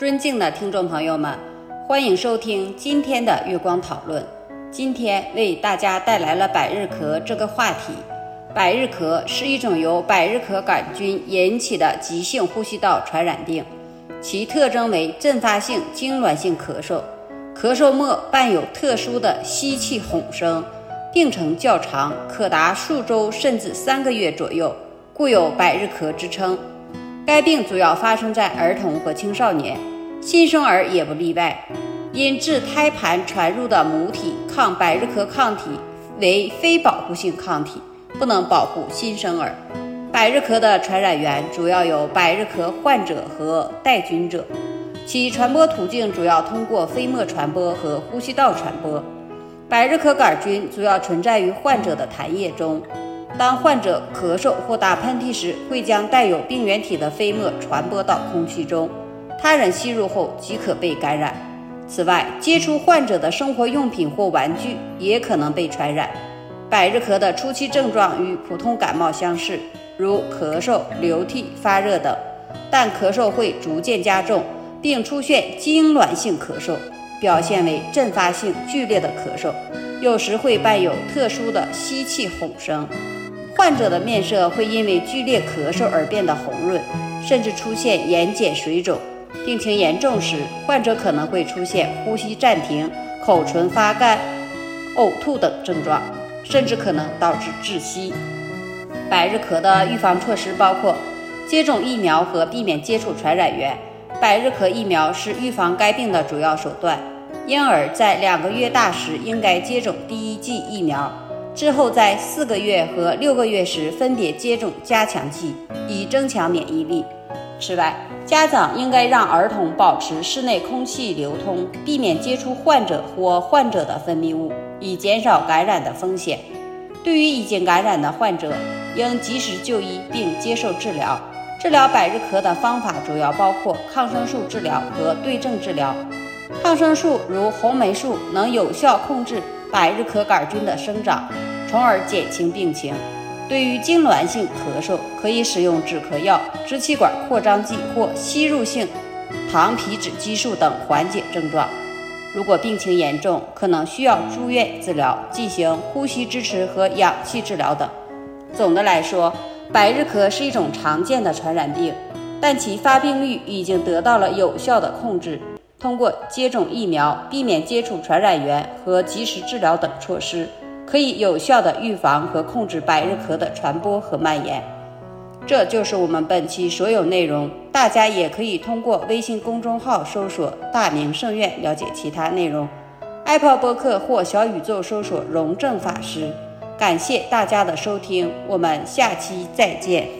尊敬的听众朋友们，欢迎收听今天的月光讨论。今天为大家带来了百日咳这个话题。百日咳是一种由百日咳杆菌引起的急性呼吸道传染病，其特征为阵发性痉挛性咳嗽，咳嗽末伴有特殊的吸气吼声，病程较长，可达数周甚至三个月左右，故有百日咳之称。该病主要发生在儿童和青少年，新生儿也不例外。因自胎盘传入的母体抗百日咳抗体为非保护性抗体，不能保护新生儿。百日咳的传染源主要有百日咳患者和带菌者，其传播途径主要通过飞沫传播和呼吸道传播。百日咳杆菌主要存在于患者的痰液中。当患者咳嗽或打喷嚏时，会将带有病原体的飞沫传播到空气中，他人吸入后即可被感染。此外，接触患者的生活用品或玩具也可能被传染。百日咳的初期症状与普通感冒相似，如咳嗽、流涕、发热等，但咳嗽会逐渐加重，并出现痉挛性咳嗽，表现为阵发性剧烈的咳嗽，有时会伴有特殊的吸气吼声。患者的面色会因为剧烈咳嗽而变得红润，甚至出现眼睑水肿。病情严重时，患者可能会出现呼吸暂停、口唇发干、呕吐等症状，甚至可能导致窒息。百日咳的预防措施包括接种疫苗和避免接触传染源。百日咳疫苗是预防该病的主要手段，婴儿在两个月大时应该接种第一剂疫苗。之后，在四个月和六个月时分别接种加强剂，以增强免疫力。此外，家长应该让儿童保持室内空气流通，避免接触患者或患者的分泌物，以减少感染的风险。对于已经感染的患者，应及时就医并接受治疗。治疗百日咳的方法主要包括抗生素治疗和对症治疗。抗生素如红霉素能有效控制。百日咳杆菌的生长，从而减轻病情。对于痉挛性咳嗽，可以使用止咳药、支气管扩张剂或吸入性糖皮质激素等缓解症状。如果病情严重，可能需要住院治疗，进行呼吸支持和氧气治疗等。总的来说，百日咳是一种常见的传染病，但其发病率已经得到了有效的控制。通过接种疫苗、避免接触传染源和及时治疗等措施，可以有效的预防和控制百日咳的传播和蔓延。这就是我们本期所有内容。大家也可以通过微信公众号搜索“大明圣院”了解其他内容，Apple 播客或小宇宙搜索“荣正法师”。感谢大家的收听，我们下期再见。